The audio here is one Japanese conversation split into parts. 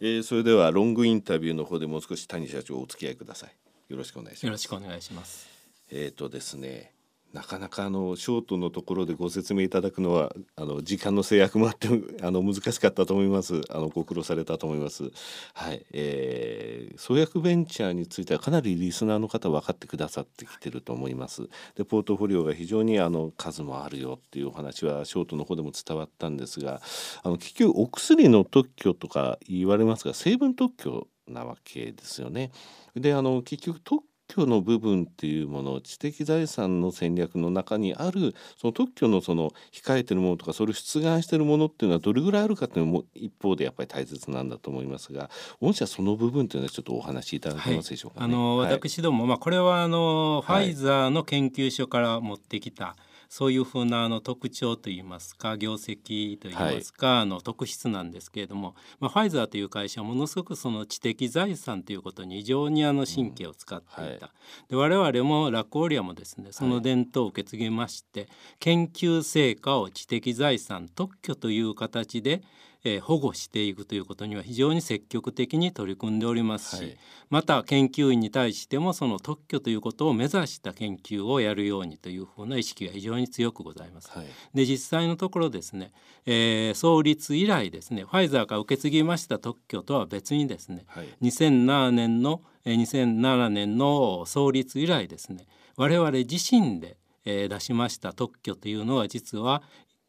えー、それではロングインタビューの方でもう少し谷社長お付き合いください。よろしくお願いします。よろしくお願いします。えっ、ー、とですねなかなかあのショートのところでご説明いただくのはあの時間の制約もあってあの難しかったと思います。あのご苦労されたと思います。はい、えー、創薬ベンチャーについてはかなりリスナーの方分かってくださってきてると思います。でポートフォリオが非常にあの数もあるよっていうお話はショートの方でも伝わったんですがあの結局お薬の特許とか言われますが成分特許なわけですよね。であの結局特許の部分っていうもの知的財産の戦略の中にあるその特許のその控えてるものとかそれを出願してるものっていうのはどれぐらいあるかっていうのも一方でやっぱり大切なんだと思いますが御社その部分というのはちょっとお話しいただけますでしょうか、ね。はい、あの、私ども、まあ、これはあの、ファイザーの研究所から持ってきた、そういうふうなあの特徴といいますか業績といいますか、はい、あの特質なんですけれども、まあ、ファイザーという会社はものすごくその知的財産ということに非常にあの神経を使っていた、うんはい、で我々もラコーリアもですねその伝統を受け継ぎまして、はい、研究成果を知的財産特許という形でえー、保護していくということには非常に積極的に取り組んでおりますし、はい、また研究員に対してもその特許ということを目指した研究をやるようにというふうな意識が非常に強くございます。はい、で実際のところですね、えー、創立以来ですねファイザーから受け継ぎました特許とは別にですね、はい、2007年の2007年の創立以来ですね我々自身でえー、出しました特許というのは実は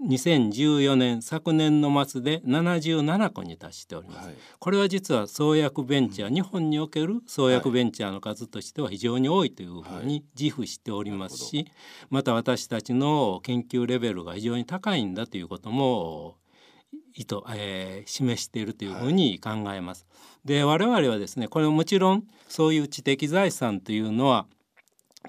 2014年昨年の末で77個に達しております、はい、これは実は創薬ベンチャー、うん、日本における創薬ベンチャーの数としては非常に多いというふうに自負しておりますし、はい、また私たちの研究レベルが非常に高いんだということも意図、えー、示しているというふうに考えます。はい、で我々はですねこれもちろんそういう知的財産というのは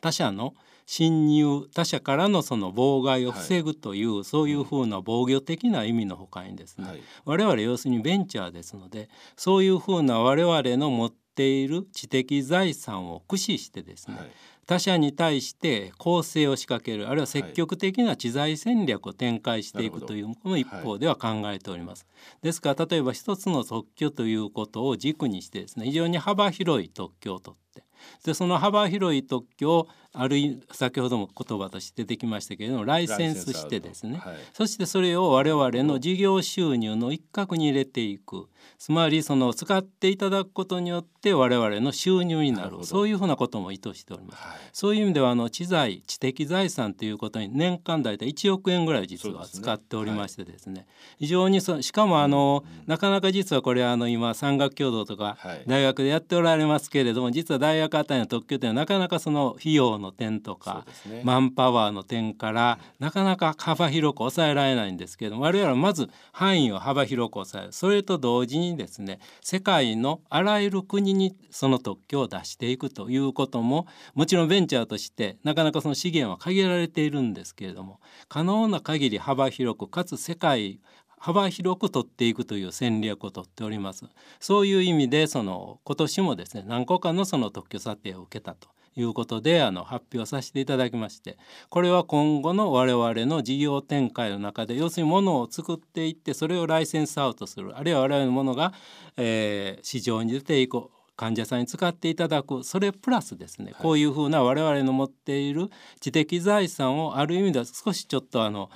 他者の侵入他者からのその妨害を防ぐという、はい、そういうふうな防御的な意味のほかにですね、はい、我々要するにベンチャーですのでそういうふうな我々の持っている知的財産を駆使してですね、はい、他者に対して攻勢を仕掛けるあるいは積極的な知財戦略を展開していくというこの一方では考えております。ですから例えば一つの特許ということを軸にしてですね非常に幅広い特許を取ってでその幅広い特許をあるい先ほども言葉として出てきましたけれどもライセンスしてですね、はい、そしてそれを我々の事業収入の一角に入れていく。つまりその使っていただくことによって我々の収入になる。そういうふうなことも意図しております、はい、そういう意味ではあの知財知的財産ということに年間大体1億円ぐらい実は使っておりましてですね、ねはい、非常にそしかもあの、うん、なかなか実はこれあの今産学共同とか大学でやっておられますけれども実は大学あたりの特許というのはなかなかその費用の点とか、ね、マンパワーの点からなかなか幅広く抑えられないんですけれども我々はまず範囲を幅広く抑える。それと同時ににですね世界のあらゆる国にその特許を出していくということももちろんベンチャーとしてなかなかその資源は限られているんですけれども可能な限り幅広くかつ世界幅広く取っていくという戦略をとっております。そういう意味でその今年もですね何個かのその特許査定を受けたということであの発表させていただきましてこれは今後の我々の事業展開の中で要するにものを作っていってそれをライセンスアウトするあるいは我々のものが、えー、市場に出ていく患者さんに使っていただくそれプラスですね、こういうふうな我々の持っている知的財産をある意味では少しちょっとあの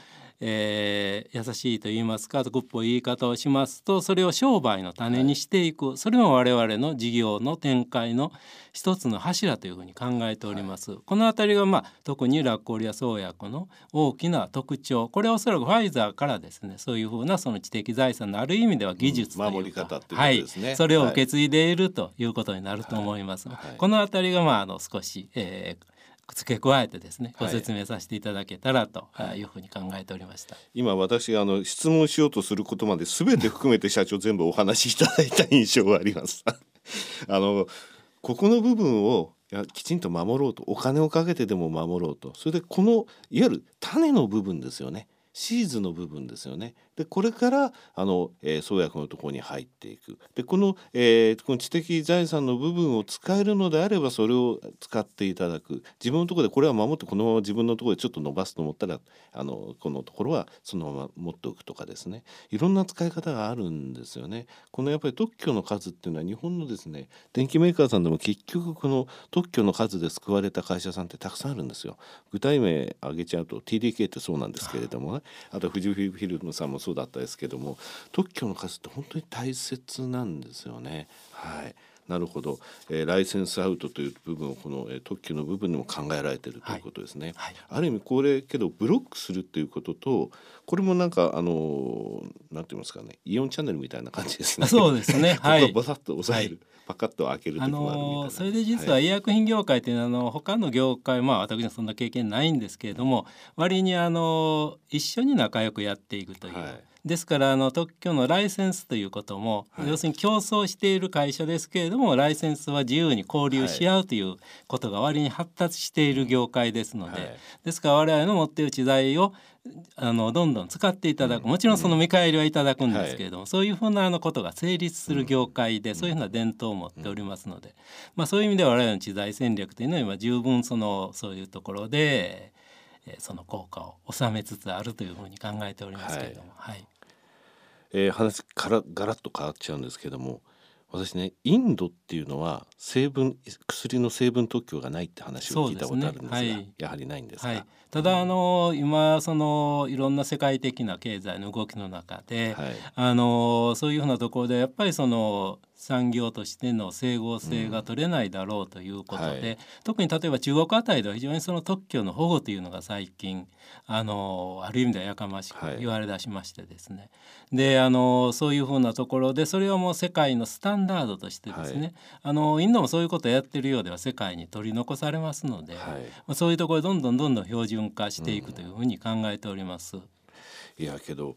えー、優しいと言いますかグッポい言い方をしますとそれを商売の種にしていく、はい、それも我々の事業の展開の一つの柱というふうに考えております。はい、この辺りが、まあ、特にラッコリア創薬の大きな特徴。これはおそらくファイザーからですねそういうふうなその知的財産のある意味では技術というか、うん、守り方っていうことですね、はい、それを受け継いでいるということになると思います。この辺りが、まあ、あの少し、えー、付け加えてですねご説明させていただけたらというふうに考えておりました、今私あの質問しようとすることまで全て含めて社長全部お話しいただいた印象があります。あのここの部分をやきちんと守ろうとお金をかけてでも守ろうと。それでこのいわゆる種の部分ですよね。シーズの部分ですよねでこれからあの、えー、創薬のところに入っていくでこの,、えー、この知的財産の部分を使えるのであればそれを使っていただく自分のところでこれは守ってこのまま自分のところでちょっと伸ばすと思ったらあのこのところはそのまま持っておくとかですねいろんな使い方があるんですよね。このやっぱり特許の数っていうのは日本のですね電機メーカーさんでも結局この特許の数で救われた会社さんってたくさんあるんですよ。具体名挙げちゃうと TDK ってそうなんですけれどもねあと富士フィルムさんもそうだったですけども特許の数って本当に大切なんですよね。はいなるほど、えー、ライセンスアウトという部分をこの、えー、特許の部分でも考えられているということですね。はいはい、ある意味これけどブロックするっていうこととこれもなんかあのなんて言いますかねイオンチャンネルみたいな感じですね。そうですね。はい。ボサッと押さえる。はいパカッと開けるあのそれで実は医薬品業界っていうのは、あの他の業界まあ私はそんな経験ないんですけれども割にあの一緒に仲良くやっていくという。はい。ですからあの特許のライセンスということも、はい、要するに競争している会社ですけれどもライセンスは自由に交流し合うということが割に発達している業界ですので、はい、ですから我々の持っている知財をあのどんどん使っていただく。もちろんその見返りはいただくんですけれども、はい、そういうふうなあのことが成立する業界で、そういうふうな伝統を持っておりますので、まあ、そういう意味では我々の知財戦略というのは今十分そのそういうところでその効果を収めつつあるというふうに考えておりますけれども。はい。えー、話からガラッと変わっちゃうんですけども私ねインドっていうのは成分薬の成分特許がないって話を聞いたことあるんですが、ねはい、やはりないんですか、はい、ただあの今そのいろんな世界的な経済の動きの中で、はい、あのそういうふうなところでやっぱりその産業としての整合性が取れないだろうということで、うんはい、特に例えば中国あたりでは非常にその特許の保護というのが最近あのある意味ではやかましく言われだしましてですね、はい、であのそういうふうなところでそれはもう世界のスタンダードとしてですね、はい、あのインドもそういうことをやってるようでは世界に取り残されますので、まあ、そういうところでどんどんどんどん標準化していくというふうに考えております。うん、いやけど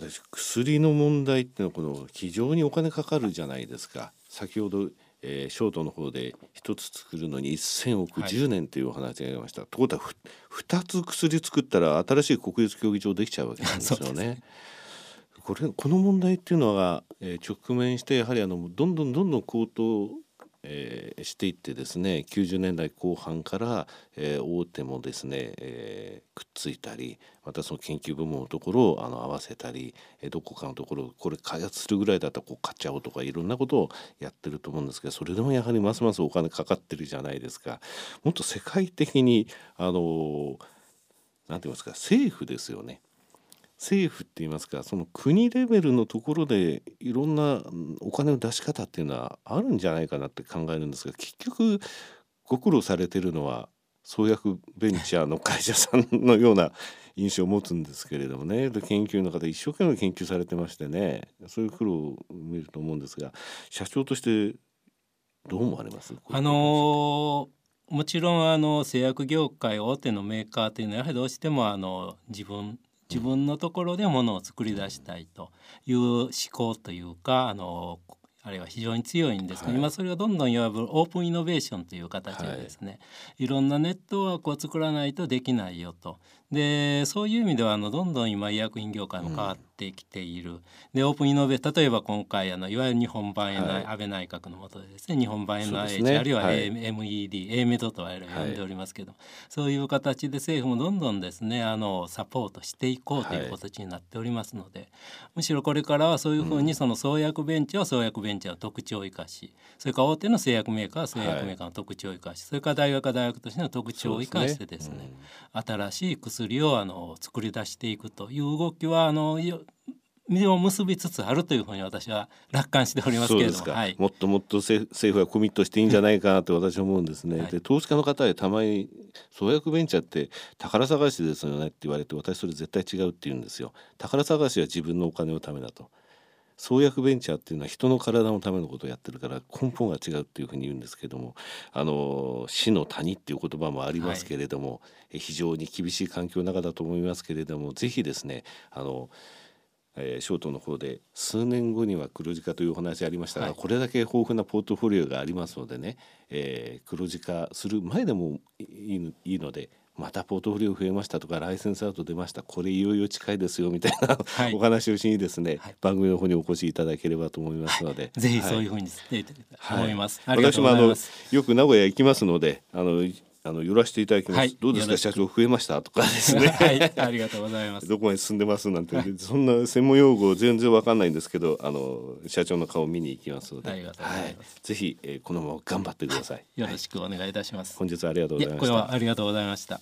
私薬の問題っていうのはこの非常にお金かかるじゃないですか先ほど、えー、ショートの方で一つ作るのに1,000億10年というお話がありました。はい、ということは2つ薬作ったら新しい国立競技場できちゃうわけなんですよね。これこの問題っていうのは、えー、直面してやはりあのどんどんどんどん高騰えー、していってですね90年代後半から、えー、大手もですね、えー、くっついたりまたその研究部門のところをあの合わせたり、え、どこかのところこれ開発するぐらいだったらこう買っちゃおうとかいろんなことをやってると思うんですけどそれでもやはりますますお金かかってるじゃないですか。もっと世界的にあのなんて言いますか政府ですよね。政府って言いますかその国レベルのところでいろんなお金の出し方っていうのはあるんじゃないかなって考えるんですが結局ご苦労されてるのは創薬ベンチャーの会社さんのような印象を持つんですけれどもね。で研究の方一生懸命研究されてましてね。そういう苦労を見ると思うんですが社長としてどう思われます？あのー、もちろんあの製薬業界大手のメーカーというのはやはりどうしてもあの自分自分のところでものを作り出したいという思考というかあのあれは非常に強いんですけど、はい、今それがどんどんいわばオープンイノベーションという形でですね、はい、いろんなネットワークを作らないとできないよとでそういう意味ではあのどんどん今医薬品業界も変わってきている、うん、でオープンイノベ例えば今回あのいわゆる日本版 NI、はい、安倍内閣の下でですね。日本版 NIH、ね、あるいは MED、A メドと我々呼んでおりますけど、はい、そういう形で政府もどんどんですねあのサポートしていこうという形になっておりますので、むしろこれからはそういうふうにその創薬ベンチは創薬ベンチの特徴を生かしそれから大手の製薬メーカーは製薬メーカーの特徴を生かし、それから大学は大学としての特徴を生かしてですね、ね。うん、新しい薬をあの作り出していくという動きはあの実を結びつつあるというふうに私は楽観しておりますけれども、はい、もっともっと政府はコミットしていいんじゃないかなと私は思うんですね。はい、で投資家の方へたまに創薬ベンチャーって宝探しですよねって言われて私それ絶対違うって言うんですよ。宝探しは自分のお金のためだと。創薬ベンチャーっていうのは人の体のためのことをやってるから根本が違うっていうふうに言うんですけどもあの死の谷っていう言葉もありますけれども、はい、非常に厳しい環境の中だと思いますけれどもぜひですねあのえー、ショートの方で数年後には黒字化というお話ありましたが、はい、これだけ豊富なポートフォリオがありますのでね、えー、黒字化する前でもいいいいのでまたポートフォリオ増えましたとかライセンスアウト出ました。これいよいよ近いですよみたいな、はい。お話をしにですね、はい。番組の方にお越しいただければと思いますので、ぜひそういうはふうにしてはい。思います。ありがとうご私もあの。よく名古屋行きますのであのいあの寄らせていただきます、はい。どうですか？社長増えましたとかですね。はい、ありがとうございます。どこまで進んでますなんて、そんな専門用語全然わかんないんですけどあの社長の顔を見に行きますので。ありがとうございます。はい、ぜひ、えーこのまま頑張ってください。よろしくお願いいたします。本日はありがとうございました。はありがとうございました。